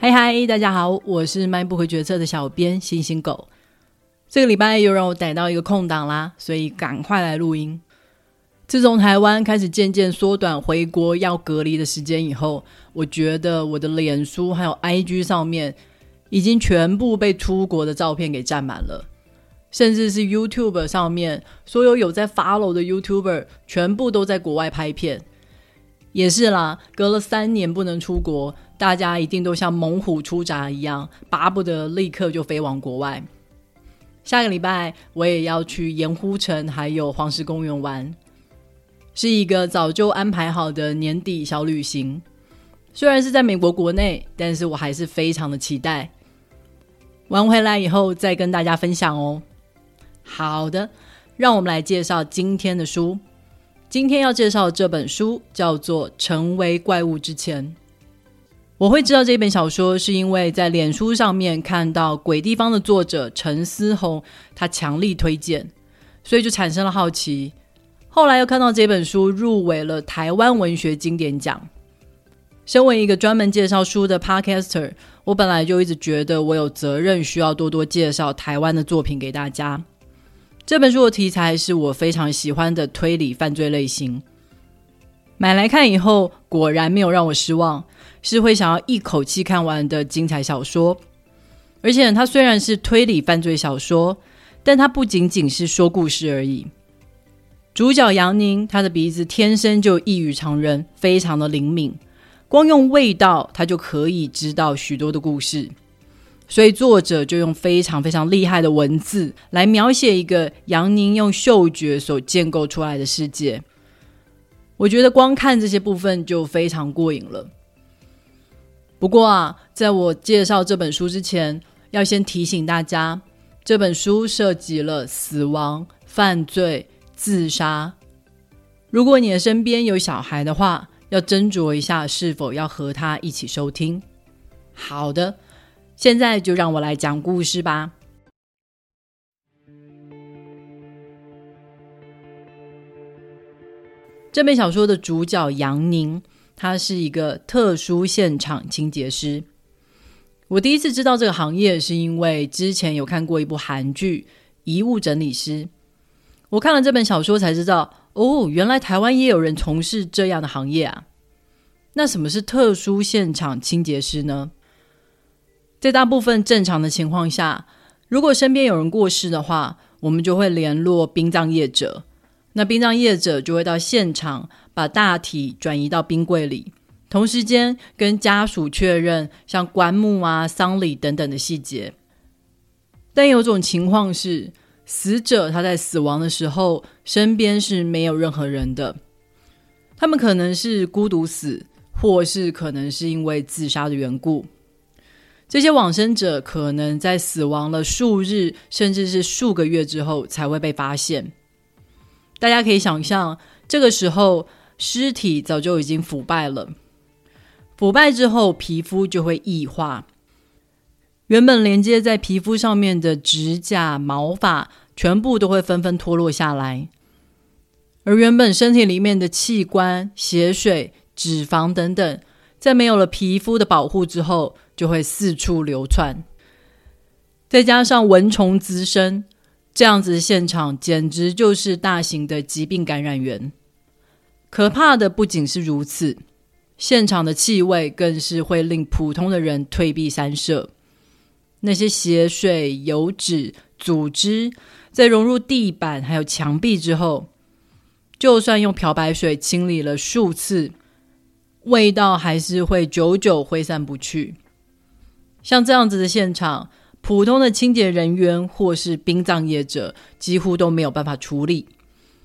嗨嗨，大家好，我是迈不回决策的小编星星狗。这个礼拜又让我逮到一个空档啦，所以赶快来录音。自从台湾开始渐渐缩短回国要隔离的时间以后，我觉得我的脸书还有 IG 上面已经全部被出国的照片给占满了，甚至是 YouTube 上面所有有在 follow 的 YouTuber 全部都在国外拍片。也是啦，隔了三年不能出国。大家一定都像猛虎出闸一样，巴不得立刻就飞往国外。下个礼拜我也要去盐湖城还有黄石公园玩，是一个早就安排好的年底小旅行。虽然是在美国国内，但是我还是非常的期待。玩回来以后再跟大家分享哦。好的，让我们来介绍今天的书。今天要介绍这本书叫做《成为怪物之前》。我会知道这本小说，是因为在脸书上面看到《鬼地方》的作者陈思宏，他强力推荐，所以就产生了好奇。后来又看到这本书入围了台湾文学经典奖。身为一个专门介绍书的 Podcaster，我本来就一直觉得我有责任需要多多介绍台湾的作品给大家。这本书的题材是我非常喜欢的推理犯罪类型。买来看以后，果然没有让我失望，是会想要一口气看完的精彩小说。而且，它虽然是推理犯罪小说，但它不仅仅是说故事而已。主角杨宁，他的鼻子天生就异于常人，非常的灵敏，光用味道，他就可以知道许多的故事。所以，作者就用非常非常厉害的文字来描写一个杨宁用嗅觉所建构出来的世界。我觉得光看这些部分就非常过瘾了。不过啊，在我介绍这本书之前，要先提醒大家，这本书涉及了死亡、犯罪、自杀。如果你的身边有小孩的话，要斟酌一下是否要和他一起收听。好的，现在就让我来讲故事吧。这本小说的主角杨宁，他是一个特殊现场清洁师。我第一次知道这个行业，是因为之前有看过一部韩剧《遗物整理师》。我看了这本小说才知道，哦，原来台湾也有人从事这样的行业啊。那什么是特殊现场清洁师呢？在大部分正常的情况下，如果身边有人过世的话，我们就会联络殡葬业者。那殡葬业者就会到现场，把大体转移到冰柜里，同时间跟家属确认像棺木啊、丧礼等等的细节。但有种情况是，死者他在死亡的时候身边是没有任何人的，他们可能是孤独死，或是可能是因为自杀的缘故。这些往生者可能在死亡了数日，甚至是数个月之后才会被发现。大家可以想象，这个时候尸体早就已经腐败了。腐败之后，皮肤就会异化，原本连接在皮肤上面的指甲、毛发，全部都会纷纷脱落下来。而原本身体里面的器官、血水、脂肪等等，在没有了皮肤的保护之后，就会四处流窜。再加上蚊虫滋生。这样子的现场简直就是大型的疾病感染源。可怕的不仅是如此，现场的气味更是会令普通的人退避三舍。那些血水、油脂、组织在融入地板还有墙壁之后，就算用漂白水清理了数次，味道还是会久久挥散不去。像这样子的现场。普通的清洁人员或是殡葬业者几乎都没有办法处理，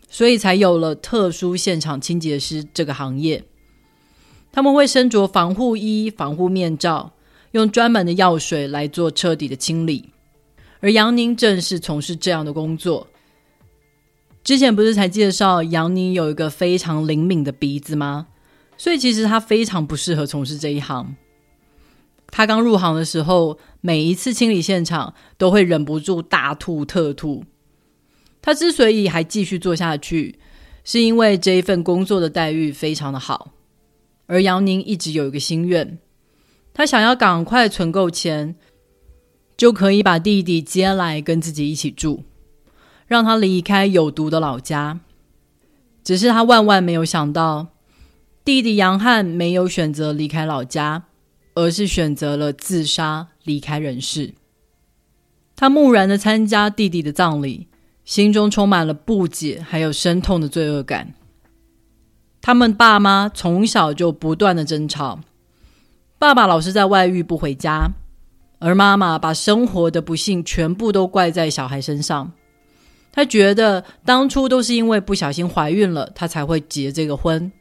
所以才有了特殊现场清洁师这个行业。他们会身着防护衣、防护面罩，用专门的药水来做彻底的清理。而杨宁正是从事这样的工作。之前不是才介绍杨宁有一个非常灵敏的鼻子吗？所以其实他非常不适合从事这一行。他刚入行的时候，每一次清理现场都会忍不住大吐特吐。他之所以还继续做下去，是因为这一份工作的待遇非常的好。而杨宁一直有一个心愿，他想要赶快存够钱，就可以把弟弟接来跟自己一起住，让他离开有毒的老家。只是他万万没有想到，弟弟杨汉没有选择离开老家，而是选择了自杀离开人世。他木然的参加弟弟的葬礼，心中充满了不解，还有深痛的罪恶感。他们爸妈从小就不断的争吵，爸爸老是在外遇不回家，而妈妈把生活的不幸全部都怪在小孩身上。他觉得当初都是因为不小心怀孕了，他才会结这个婚。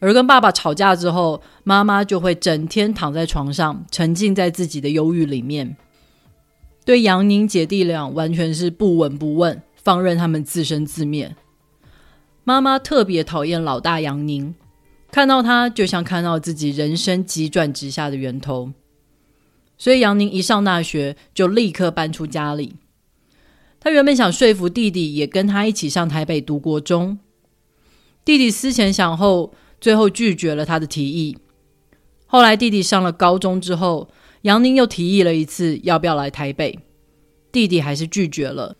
而跟爸爸吵架之后，妈妈就会整天躺在床上，沉浸在自己的忧郁里面，对杨宁姐弟俩完全是不闻不问，放任他们自生自灭。妈妈特别讨厌老大杨宁，看到他就像看到自己人生急转直下的源头。所以杨宁一上大学就立刻搬出家里。他原本想说服弟弟也跟他一起上台北读国中，弟弟思前想后，最后拒绝了他的提议。后来弟弟上了高中之后，杨宁又提议了一次要不要来台北，弟弟还是拒绝了。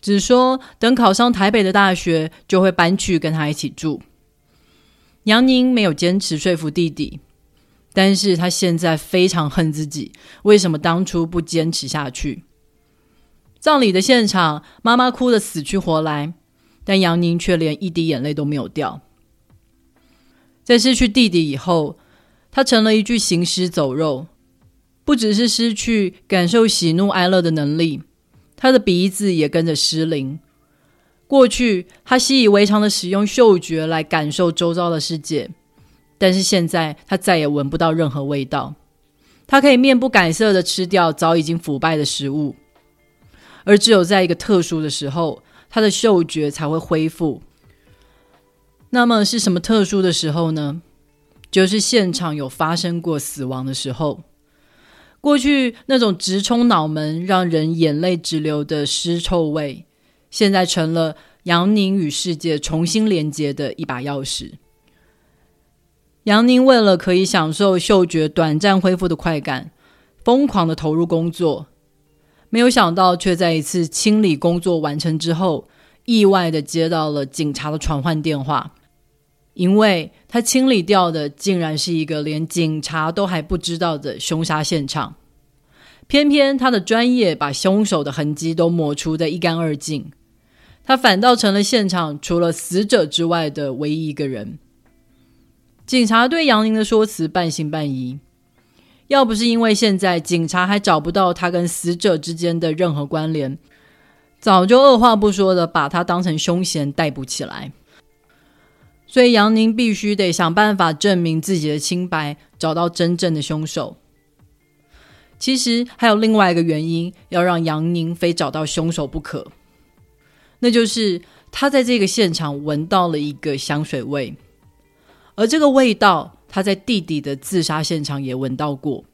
只说等考上台北的大学，就会搬去跟他一起住。杨宁没有坚持说服弟弟，但是他现在非常恨自己，为什么当初不坚持下去？葬礼的现场，妈妈哭得死去活来，但杨宁却连一滴眼泪都没有掉。在失去弟弟以后，他成了一具行尸走肉，不只是失去感受喜怒哀乐的能力。他的鼻子也跟着失灵。过去，他习以为常的使用嗅觉来感受周遭的世界，但是现在他再也闻不到任何味道。他可以面不改色的吃掉早已经腐败的食物，而只有在一个特殊的时候，他的嗅觉才会恢复。那么是什么特殊的时候呢？就是现场有发生过死亡的时候。过去那种直冲脑门、让人眼泪直流的尸臭味，现在成了杨宁与世界重新连接的一把钥匙。杨宁为了可以享受嗅觉短暂恢复的快感，疯狂的投入工作，没有想到却在一次清理工作完成之后，意外的接到了警察的传唤电话。因为他清理掉的竟然是一个连警察都还不知道的凶杀现场，偏偏他的专业把凶手的痕迹都抹除的一干二净，他反倒成了现场除了死者之外的唯一一个人。警察对杨宁的说辞半信半疑，要不是因为现在警察还找不到他跟死者之间的任何关联，早就二话不说的把他当成凶嫌逮捕起来。所以杨宁必须得想办法证明自己的清白，找到真正的凶手。其实还有另外一个原因，要让杨宁非找到凶手不可，那就是他在这个现场闻到了一个香水味，而这个味道他在弟弟的自杀现场也闻到过。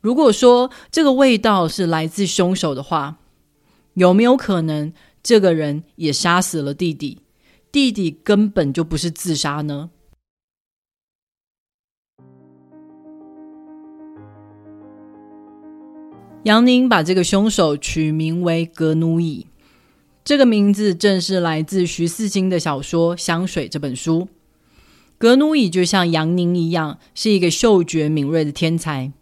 如果说这个味道是来自凶手的话，有没有可能这个人也杀死了弟弟？弟弟根本就不是自杀呢。杨宁把这个凶手取名为格努伊，这个名字正是来自徐四清的小说《香水》这本书。格努伊就像杨宁一样，是一个嗅觉敏锐的天才。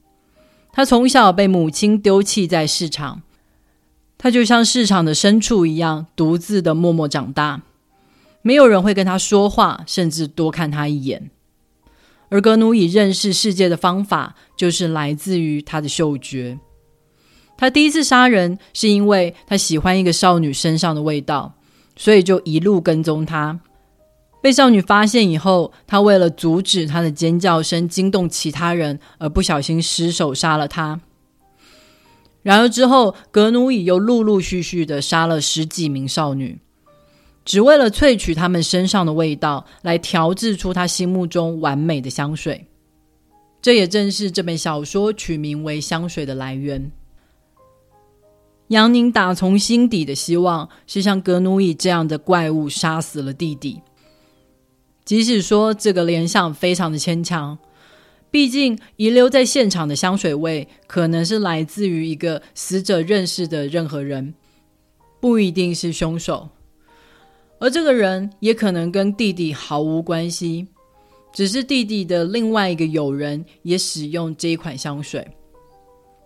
他从小被母亲丢弃在市场，他就像市场的牲畜一样，独自的默默长大。没有人会跟他说话，甚至多看他一眼。而格努伊认识世界的方法，就是来自于他的嗅觉。他第一次杀人，是因为他喜欢一个少女身上的味道，所以就一路跟踪她。被少女发现以后，他为了阻止她的尖叫声惊动其他人，而不小心失手杀了她。然而之后，格努伊又陆陆续续的杀了十几名少女。只为了萃取他们身上的味道，来调制出他心目中完美的香水。这也正是这本小说取名为《香水》的来源。杨宁打从心底的希望是像格努伊这样的怪物杀死了弟弟，即使说这个联想非常的牵强，毕竟遗留在现场的香水味，可能是来自于一个死者认识的任何人，不一定是凶手。而这个人也可能跟弟弟毫无关系，只是弟弟的另外一个友人也使用这一款香水。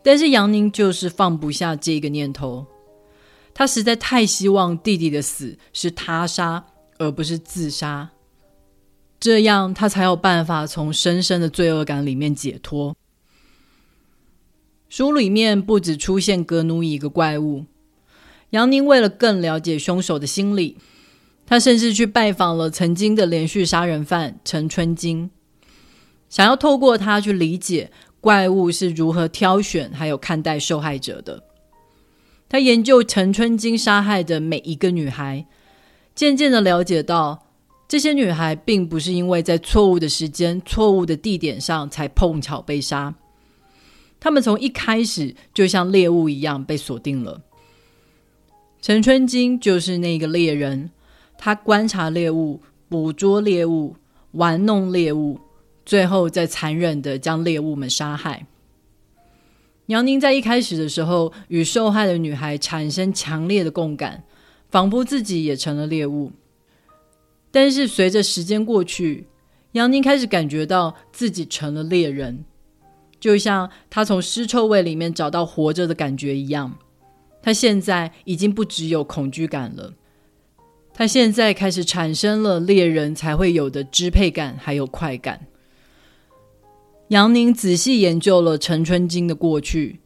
但是杨宁就是放不下这个念头，他实在太希望弟弟的死是他杀而不是自杀，这样他才有办法从深深的罪恶感里面解脱。书里面不止出现格努伊一个怪物，杨宁为了更了解凶手的心理。他甚至去拜访了曾经的连续杀人犯陈春金，想要透过他去理解怪物是如何挑选还有看待受害者的。他研究陈春金杀害的每一个女孩，渐渐的了解到，这些女孩并不是因为在错误的时间、错误的地点上才碰巧被杀，他们从一开始就像猎物一样被锁定了。陈春金就是那个猎人。他观察猎物，捕捉猎物，玩弄猎物，最后再残忍的将猎物们杀害。杨宁在一开始的时候与受害的女孩产生强烈的共感，仿佛自己也成了猎物。但是随着时间过去，杨宁开始感觉到自己成了猎人，就像他从尸臭味里面找到活着的感觉一样。他现在已经不只有恐惧感了。他现在开始产生了猎人才会有的支配感，还有快感。杨宁仔细研究了陈春金的过去，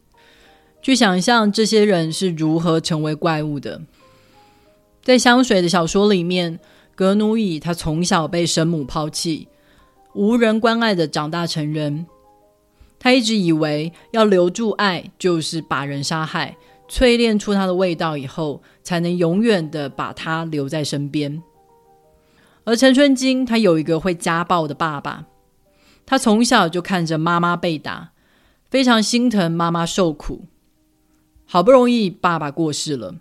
去想象这些人是如何成为怪物的。在香水的小说里面，格努伊他从小被生母抛弃，无人关爱的长大成人。他一直以为要留住爱，就是把人杀害。淬炼出它的味道以后，才能永远的把它留在身边。而陈春金他有一个会家暴的爸爸，他从小就看着妈妈被打，非常心疼妈妈受苦。好不容易爸爸过世了，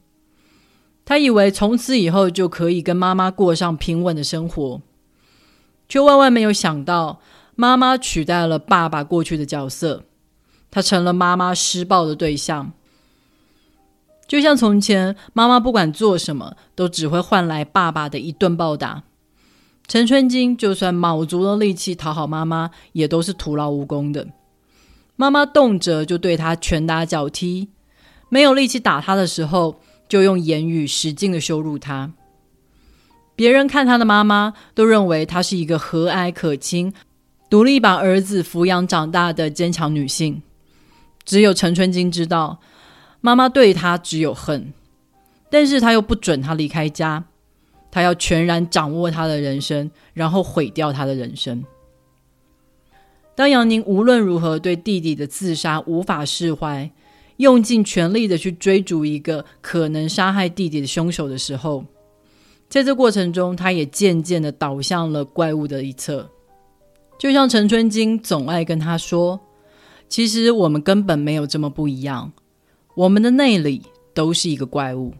他以为从此以后就可以跟妈妈过上平稳的生活，却万万没有想到，妈妈取代了爸爸过去的角色，他成了妈妈施暴的对象。就像从前，妈妈不管做什么，都只会换来爸爸的一顿暴打。陈春金就算卯足了力气讨好妈妈，也都是徒劳无功的。妈妈动辄就对他拳打脚踢，没有力气打他的时候，就用言语使劲的羞辱他。别人看他的妈妈，都认为她是一个和蔼可亲、独立把儿子抚养长大的坚强女性。只有陈春金知道。妈妈对他只有恨，但是他又不准他离开家，他要全然掌握他的人生，然后毁掉他的人生。当杨宁无论如何对弟弟的自杀无法释怀，用尽全力的去追逐一个可能杀害弟弟的凶手的时候，在这过程中，他也渐渐的倒向了怪物的一侧。就像陈春金总爱跟他说：“其实我们根本没有这么不一样。”我们的内里都是一个怪物。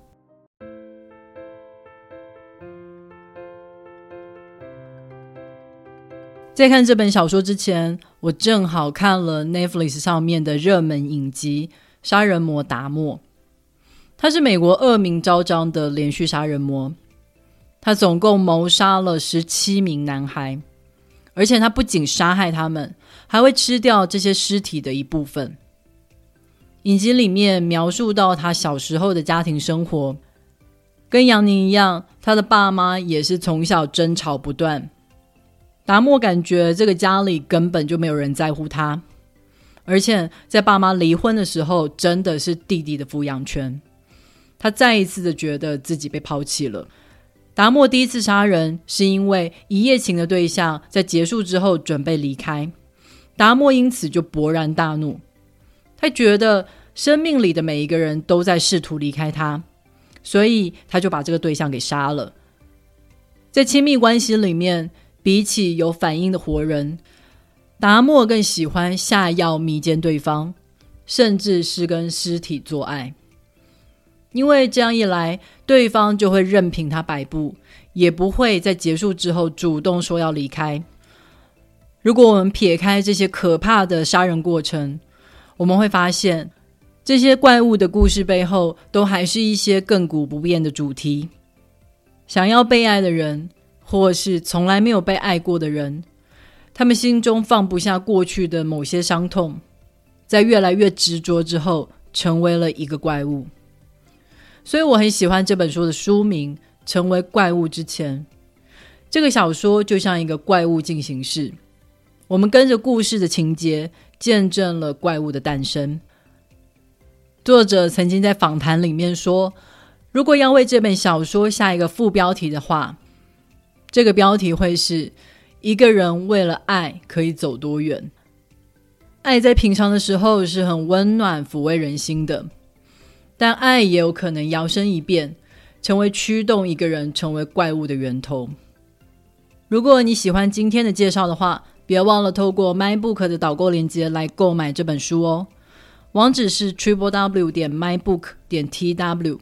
在看这本小说之前，我正好看了 Netflix 上面的热门影集《杀人魔达莫》。他是美国恶名昭彰的连续杀人魔，他总共谋杀了十七名男孩，而且他不仅杀害他们，还会吃掉这些尸体的一部分。影集里面描述到他小时候的家庭生活，跟杨宁一样，他的爸妈也是从小争吵不断。达莫感觉这个家里根本就没有人在乎他，而且在爸妈离婚的时候，真的是弟弟的抚养权。他再一次的觉得自己被抛弃了。达莫第一次杀人是因为一夜情的对象在结束之后准备离开，达莫因此就勃然大怒。他觉得生命里的每一个人都在试图离开他，所以他就把这个对象给杀了。在亲密关系里面，比起有反应的活人，达莫更喜欢下药迷奸对方，甚至是跟尸体做爱。因为这样一来，对方就会任凭他摆布，也不会在结束之后主动说要离开。如果我们撇开这些可怕的杀人过程，我们会发现，这些怪物的故事背后，都还是一些亘古不变的主题：想要被爱的人，或是从来没有被爱过的人，他们心中放不下过去的某些伤痛，在越来越执着之后，成为了一个怪物。所以我很喜欢这本书的书名《成为怪物之前》。这个小说就像一个怪物进行式。我们跟着故事的情节，见证了怪物的诞生。作者曾经在访谈里面说：“如果要为这本小说下一个副标题的话，这个标题会是一个人为了爱可以走多远。爱在平常的时候是很温暖、抚慰人心的，但爱也有可能摇身一变，成为驱动一个人成为怪物的源头。如果你喜欢今天的介绍的话，别忘了透过 MyBook 的导购链接来购买这本书哦，网址是 triple w 点 mybook 点 tw。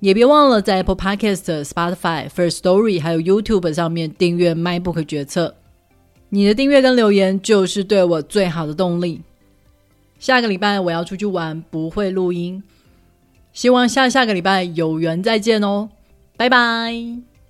也别忘了在 Apple Podcast、Spotify、First Story 还有 YouTube 上面订阅 MyBook 决策。你的订阅跟留言就是对我最好的动力。下个礼拜我要出去玩，不会录音，希望下下个礼拜有缘再见哦，拜拜。